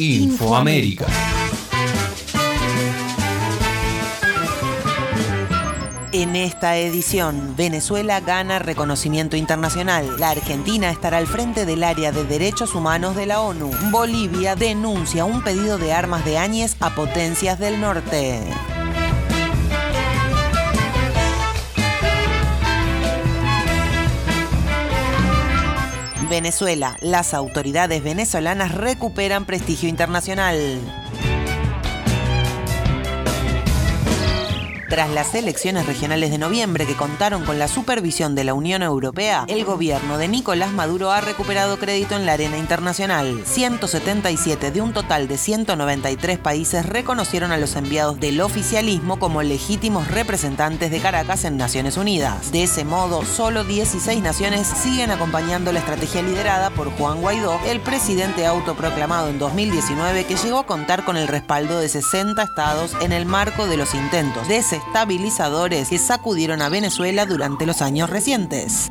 Infoamérica. En esta edición, Venezuela gana reconocimiento internacional. La Argentina estará al frente del área de derechos humanos de la ONU. Bolivia denuncia un pedido de armas de Áñez a potencias del norte. Venezuela. Las autoridades venezolanas recuperan prestigio internacional. Tras las elecciones regionales de noviembre que contaron con la supervisión de la Unión Europea, el gobierno de Nicolás Maduro ha recuperado crédito en la arena internacional. 177 de un total de 193 países reconocieron a los enviados del oficialismo como legítimos representantes de Caracas en Naciones Unidas. De ese modo, solo 16 naciones siguen acompañando la estrategia liderada por Juan Guaidó, el presidente autoproclamado en 2019 que llegó a contar con el respaldo de 60 estados en el marco de los intentos de estabilizadores que sacudieron a Venezuela durante los años recientes.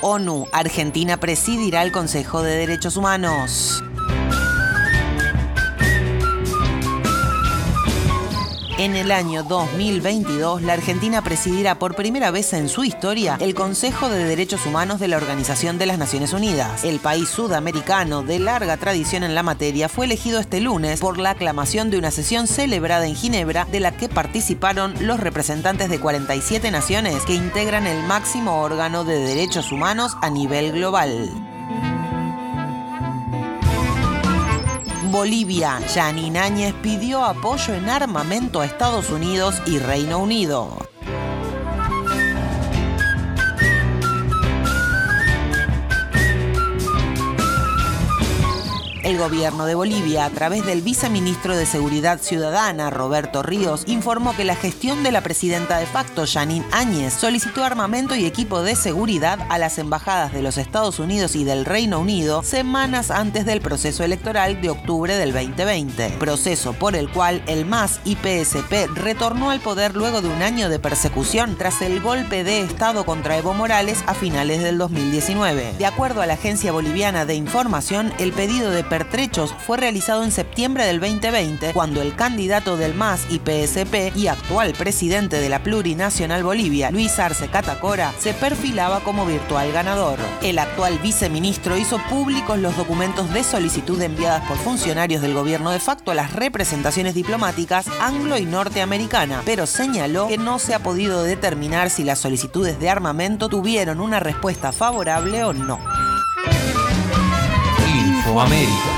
ONU, Argentina presidirá el Consejo de Derechos Humanos. En el año 2022, la Argentina presidirá por primera vez en su historia el Consejo de Derechos Humanos de la Organización de las Naciones Unidas. El país sudamericano, de larga tradición en la materia, fue elegido este lunes por la aclamación de una sesión celebrada en Ginebra de la que participaron los representantes de 47 naciones que integran el máximo órgano de derechos humanos a nivel global. Bolivia, Janine Áñez pidió apoyo en armamento a Estados Unidos y Reino Unido. El gobierno de Bolivia, a través del viceministro de Seguridad Ciudadana, Roberto Ríos, informó que la gestión de la presidenta de facto, Janine Áñez, solicitó armamento y equipo de seguridad a las embajadas de los Estados Unidos y del Reino Unido semanas antes del proceso electoral de octubre del 2020, proceso por el cual el MAS y PSP retornó al poder luego de un año de persecución tras el golpe de Estado contra Evo Morales a finales del 2019. De acuerdo a la Agencia Boliviana de Información, el pedido de pertrechos fue realizado en septiembre del 2020, cuando el candidato del MAS y PSP y actual presidente de la Plurinacional Bolivia, Luis Arce Catacora, se perfilaba como virtual ganador. El actual viceministro hizo públicos los documentos de solicitud enviadas por funcionarios del gobierno de facto a las representaciones diplomáticas anglo y norteamericana, pero señaló que no se ha podido determinar si las solicitudes de armamento tuvieron una respuesta favorable o no. Infoamérica.